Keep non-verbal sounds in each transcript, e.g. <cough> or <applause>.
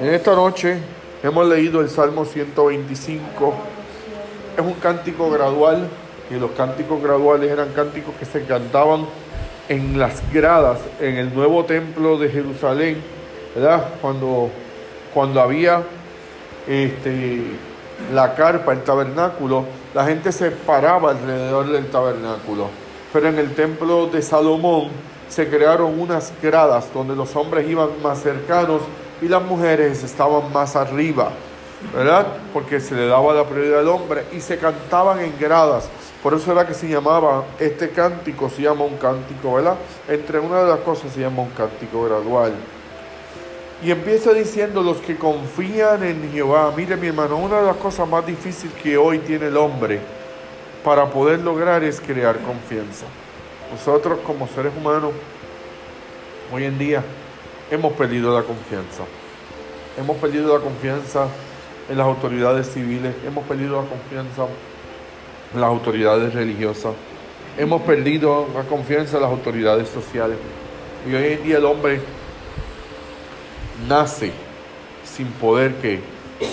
En esta noche hemos leído el Salmo 125. Es un cántico gradual y los cánticos graduales eran cánticos que se cantaban en las gradas, en el nuevo templo de Jerusalén, ¿verdad? Cuando, cuando había este, la carpa, el tabernáculo, la gente se paraba alrededor del tabernáculo. Pero en el templo de Salomón se crearon unas gradas donde los hombres iban más cercanos y las mujeres estaban más arriba, ¿verdad? Porque se le daba la prioridad al hombre y se cantaban en gradas. Por eso era que se llamaba, este cántico se llama un cántico, ¿verdad? Entre una de las cosas se llama un cántico gradual. Y empieza diciendo los que confían en Jehová. Mire mi hermano, una de las cosas más difíciles que hoy tiene el hombre para poder lograr es crear confianza. Nosotros como seres humanos, hoy en día, hemos perdido la confianza. Hemos perdido la confianza en las autoridades civiles, hemos perdido la confianza en las autoridades religiosas, hemos perdido la confianza en las autoridades sociales. Y hoy en día el hombre nace sin poder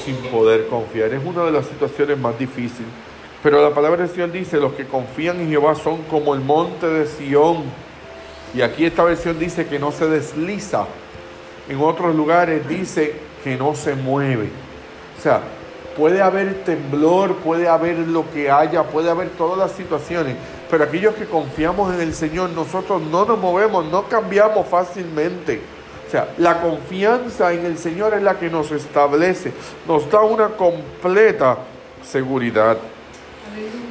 sin poder confiar. Es una de las situaciones más difíciles. Pero la palabra de Señor dice, los que confían en Jehová son como el monte de Sión. Y aquí esta versión dice que no se desliza, en otros lugares dice que no se mueve. O sea, puede haber temblor, puede haber lo que haya, puede haber todas las situaciones, pero aquellos que confiamos en el Señor, nosotros no nos movemos, no cambiamos fácilmente. O sea, la confianza en el Señor es la que nos establece, nos da una completa seguridad.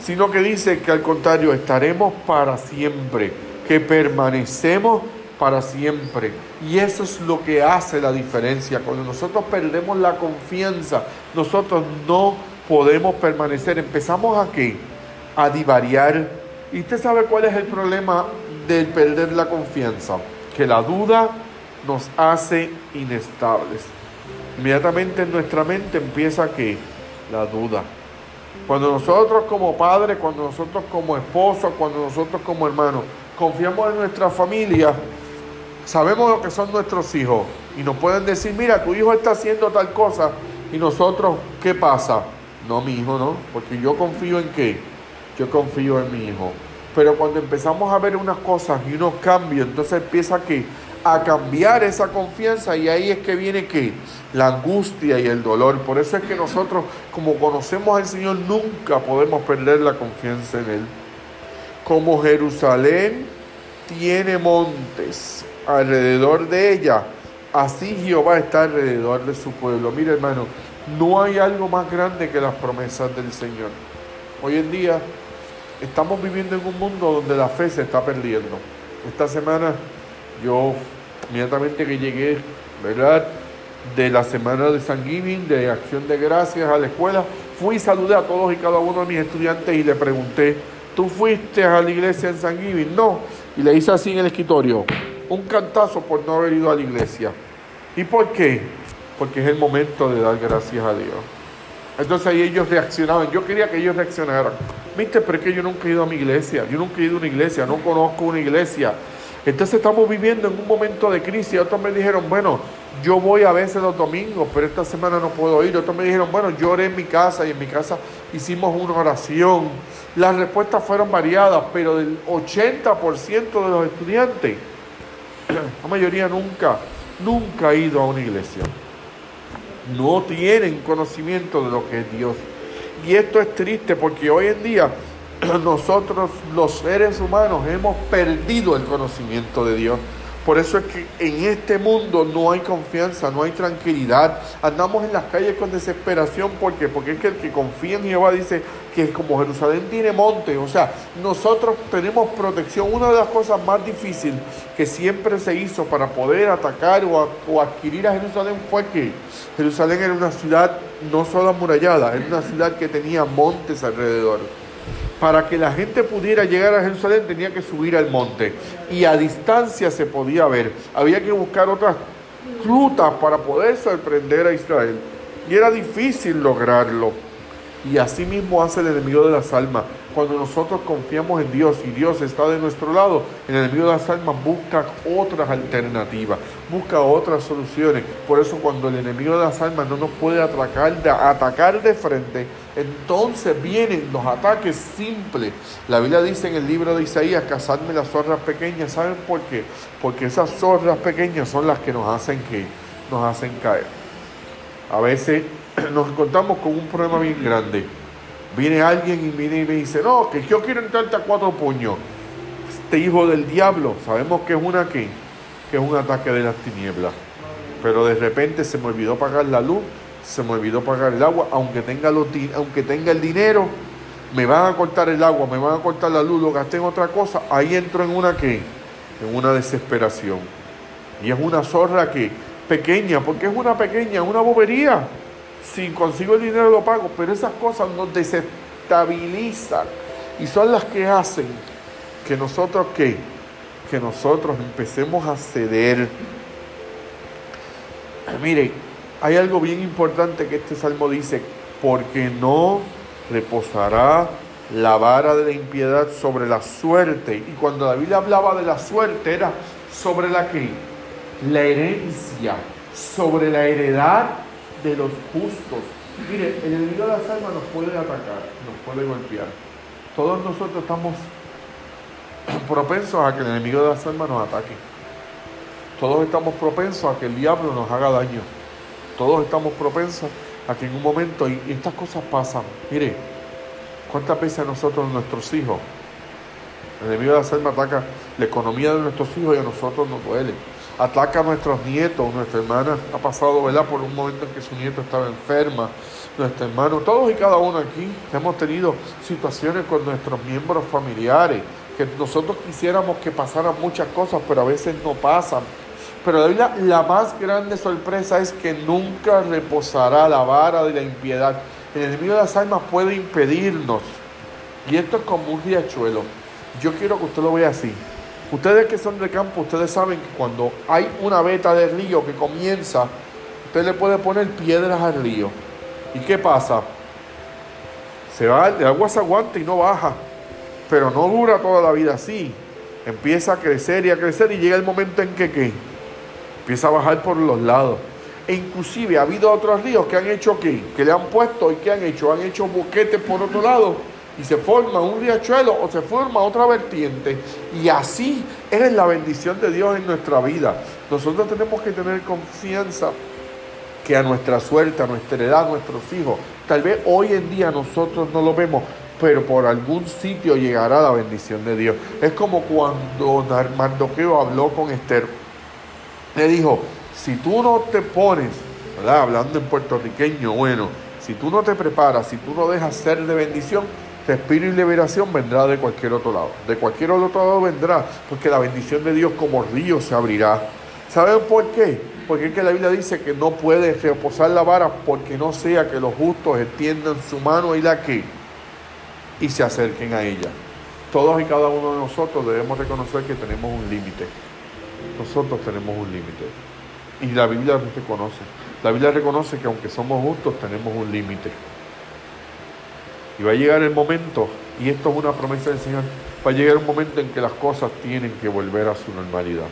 Sino que dice que al contrario, estaremos para siempre, que permanecemos para siempre. Y eso es lo que hace la diferencia. Cuando nosotros perdemos la confianza, nosotros no podemos permanecer. Empezamos a qué? A divariar. ¿Y usted sabe cuál es el problema de perder la confianza? Que la duda nos hace inestables. Inmediatamente en nuestra mente empieza que la duda. Cuando nosotros como padres, cuando nosotros como esposos, cuando nosotros como hermanos confiamos en nuestra familia, sabemos lo que son nuestros hijos y nos pueden decir, mira, tu hijo está haciendo tal cosa y nosotros, ¿qué pasa? No, mi hijo no, porque yo confío en qué? Yo confío en mi hijo. Pero cuando empezamos a ver unas cosas y unos cambios, entonces empieza que a cambiar esa confianza y ahí es que viene que la angustia y el dolor. Por eso es que nosotros, como conocemos al Señor, nunca podemos perder la confianza en Él. Como Jerusalén tiene montes alrededor de ella, así Jehová está alrededor de su pueblo. Mire hermano, no hay algo más grande que las promesas del Señor. Hoy en día estamos viviendo en un mundo donde la fe se está perdiendo. Esta semana yo, inmediatamente que llegué, ¿verdad? De la semana de San Giving, de Acción de Gracias a la escuela, fui y saludé a todos y cada uno de mis estudiantes y le pregunté, ¿tú fuiste a la iglesia en San Giving? No. Y le hice así en el escritorio, un cantazo por no haber ido a la iglesia. ¿Y por qué? Porque es el momento de dar gracias a Dios. Entonces ahí ellos reaccionaban. Yo quería que ellos reaccionaran. Viste, pero es que yo nunca he ido a mi iglesia. Yo nunca he ido a una iglesia. No conozco una iglesia. Entonces estamos viviendo en un momento de crisis. Otros me dijeron, bueno, yo voy a veces los domingos, pero esta semana no puedo ir. Otros me dijeron, bueno, yo oré en mi casa y en mi casa hicimos una oración. Las respuestas fueron variadas, pero del 80% de los estudiantes <clears throat> la mayoría nunca, nunca ha ido a una iglesia. No tienen conocimiento de lo que es Dios. Y esto es triste porque hoy en día <clears throat> nosotros los seres humanos hemos perdido el conocimiento de Dios. Por eso es que en este mundo no hay confianza, no hay tranquilidad. Andamos en las calles con desesperación. ¿Por qué? Porque es que el que confía en Jehová dice que como Jerusalén tiene monte, o sea, nosotros tenemos protección. Una de las cosas más difíciles que siempre se hizo para poder atacar o, o adquirir a Jerusalén fue que Jerusalén era una ciudad no solo amurallada, era una ciudad que tenía montes alrededor para que la gente pudiera llegar a Jerusalén tenía que subir al monte y a distancia se podía ver. Había que buscar otras rutas para poder sorprender a Israel y era difícil lograrlo. Y así mismo hace el enemigo de las almas. Cuando nosotros confiamos en Dios y Dios está de nuestro lado, el enemigo de las almas busca otras alternativas, busca otras soluciones. Por eso cuando el enemigo de las almas no nos puede atacar de, atacar de frente, entonces vienen los ataques simples. La Biblia dice en el libro de Isaías, cazadme las zorras pequeñas. ¿Saben por qué? Porque esas zorras pequeñas son las que nos hacen que nos hacen caer. A veces <clears throat> nos encontramos con un problema bien grande. Viene alguien y viene y me dice, no, que yo quiero entrarte a cuatro puños. Este hijo del diablo, sabemos que es una que, que es un ataque de las tinieblas. Pero de repente se me olvidó pagar la luz, se me olvidó pagar el agua, aunque tenga, los, aunque tenga el dinero, me van a cortar el agua, me van a cortar la luz, lo gasté en otra cosa, ahí entro en una que, en una desesperación. Y es una zorra que, pequeña, porque es una pequeña, una bobería. Si consigo el dinero lo pago, pero esas cosas nos desestabilizan y son las que hacen que nosotros qué? Que nosotros empecemos a ceder. Mire, hay algo bien importante que este salmo dice, porque no reposará la vara de la impiedad sobre la suerte. Y cuando David hablaba de la suerte era sobre la que la herencia, sobre la heredad de los justos. Mire, el enemigo de las almas nos puede atacar, nos puede golpear. Todos nosotros estamos <clears throat> propensos a que el enemigo de las almas nos ataque. Todos estamos propensos a que el diablo nos haga daño. Todos estamos propensos a que en un momento, y estas cosas pasan, mire, ¿cuántas veces nosotros, nuestros hijos, el enemigo de las almas ataca la economía de nuestros hijos y a nosotros nos duele? Ataca a nuestros nietos. Nuestra hermana ha pasado ¿verdad? por un momento en que su nieto estaba enferma. Nuestro hermano, todos y cada uno aquí hemos tenido situaciones con nuestros miembros familiares, que nosotros quisiéramos que pasaran muchas cosas, pero a veces no pasan. Pero la, la más grande sorpresa es que nunca reposará la vara de la impiedad. El enemigo de las almas puede impedirnos. Y esto es como un riachuelo. Yo quiero que usted lo vea así. Ustedes que son de campo, ustedes saben que cuando hay una veta de río que comienza, usted le puede poner piedras al río. ¿Y qué pasa? Se va, el agua se aguanta y no baja, pero no dura toda la vida así. Empieza a crecer y a crecer y llega el momento en que ¿qué? empieza a bajar por los lados. E inclusive ha habido otros ríos que han hecho qué? Que le han puesto y que han hecho, han hecho boquetes por otro lado y se forma un riachuelo o se forma otra vertiente. Y así es la bendición de Dios en nuestra vida. Nosotros tenemos que tener confianza que a nuestra suerte, a nuestra heredad, a nuestros hijos, tal vez hoy en día nosotros no lo vemos, pero por algún sitio llegará la bendición de Dios. Es como cuando Mardoqueo habló con Esther. Le dijo, si tú no te pones, hablando en puertorriqueño, bueno, si tú no te preparas, si tú no dejas ser de bendición, respiro y liberación vendrá de cualquier otro lado. De cualquier otro lado vendrá, porque la bendición de Dios como río se abrirá. ¿Saben por qué? Porque es que la Biblia dice que no puede reposar la vara porque no sea que los justos extiendan su mano y la que y se acerquen a ella. Todos y cada uno de nosotros debemos reconocer que tenemos un límite. Nosotros tenemos un límite. Y la Biblia lo reconoce. La Biblia reconoce que aunque somos justos tenemos un límite. Y va a llegar el momento, y esto es una promesa del Señor, va a llegar un momento en que las cosas tienen que volver a su normalidad.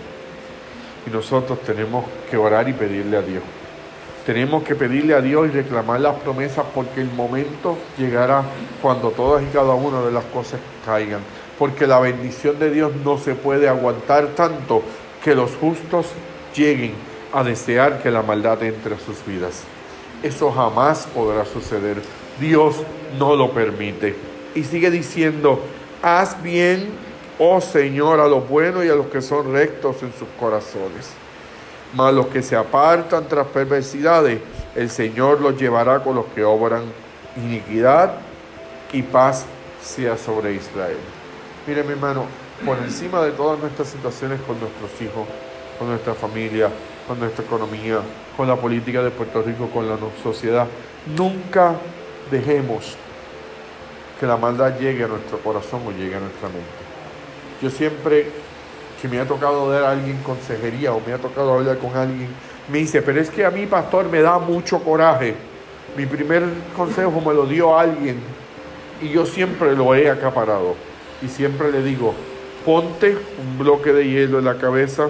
Y nosotros tenemos que orar y pedirle a Dios. Tenemos que pedirle a Dios y reclamar las promesas porque el momento llegará cuando todas y cada una de las cosas caigan. Porque la bendición de Dios no se puede aguantar tanto que los justos lleguen a desear que la maldad entre a sus vidas. Eso jamás podrá suceder. Dios no lo permite. Y sigue diciendo, haz bien, oh Señor, a los buenos y a los que son rectos en sus corazones. Mas los que se apartan tras perversidades, el Señor los llevará con los que obran iniquidad y paz sea sobre Israel. Mire mi hermano, por encima de todas nuestras situaciones con nuestros hijos, con nuestra familia, con nuestra economía, con la política de Puerto Rico, con la sociedad, nunca dejemos que la maldad llegue a nuestro corazón o llegue a nuestra mente. Yo siempre que me ha tocado dar a alguien consejería o me ha tocado hablar con alguien, me dice, pero es que a mí, pastor, me da mucho coraje. Mi primer consejo me lo dio alguien Y yo siempre lo he acaparado. Y siempre le digo, ponte un bloque de hielo en la cabeza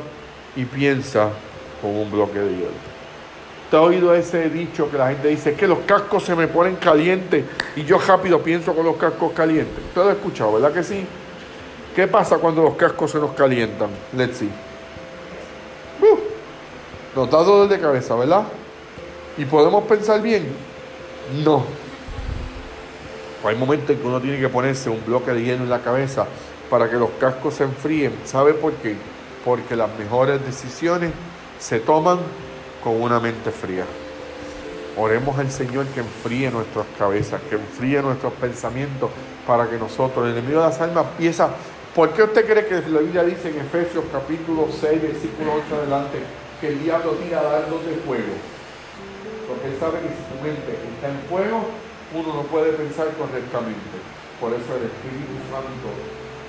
y piensa con un bloque de hielo. ¿Te ha oído ese dicho que la gente dice que los cascos se me ponen calientes y yo rápido pienso con los cascos calientes? Usted lo ha escuchado, ¿verdad que sí? ¿Qué pasa cuando los cascos se nos calientan? Let's see. Uh, nos da dolor de cabeza, ¿verdad? ¿Y podemos pensar bien? No. Hay momentos en que uno tiene que ponerse un bloque de hielo en la cabeza para que los cascos se enfríen. ¿Sabe por qué? Porque las mejores decisiones se toman con una mente fría. Oremos al Señor que enfríe nuestras cabezas, que enfríe nuestros pensamientos para que nosotros, el enemigo de las almas, piensa, ¿por qué usted cree que la Biblia dice en Efesios capítulo 6, versículo 8 adelante, que el diablo tira dardos de fuego? Porque él sabe que si tu mente está en fuego, uno no puede pensar correctamente. Por eso el Espíritu Santo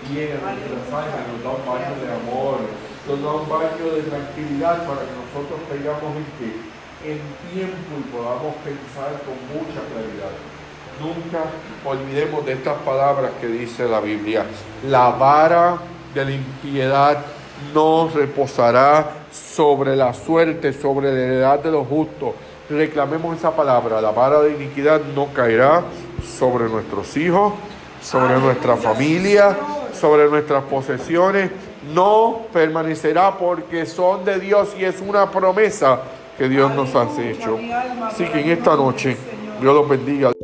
viene a nuestras almas, nos da un baño de amor, nos da un baño de tranquilidad para que nosotros tengamos en en tiempo y podamos pensar con mucha claridad. Nunca olvidemos de estas palabras que dice la Biblia. La vara de la impiedad no reposará sobre la suerte, sobre la heredad de los justos. Reclamemos esa palabra. La vara de iniquidad no caerá sobre nuestros hijos, sobre nuestra familia, sobre nuestras posesiones. No permanecerá porque son de Dios y es una promesa que Dios nos ha hecho. Así que en esta noche, Dios los bendiga.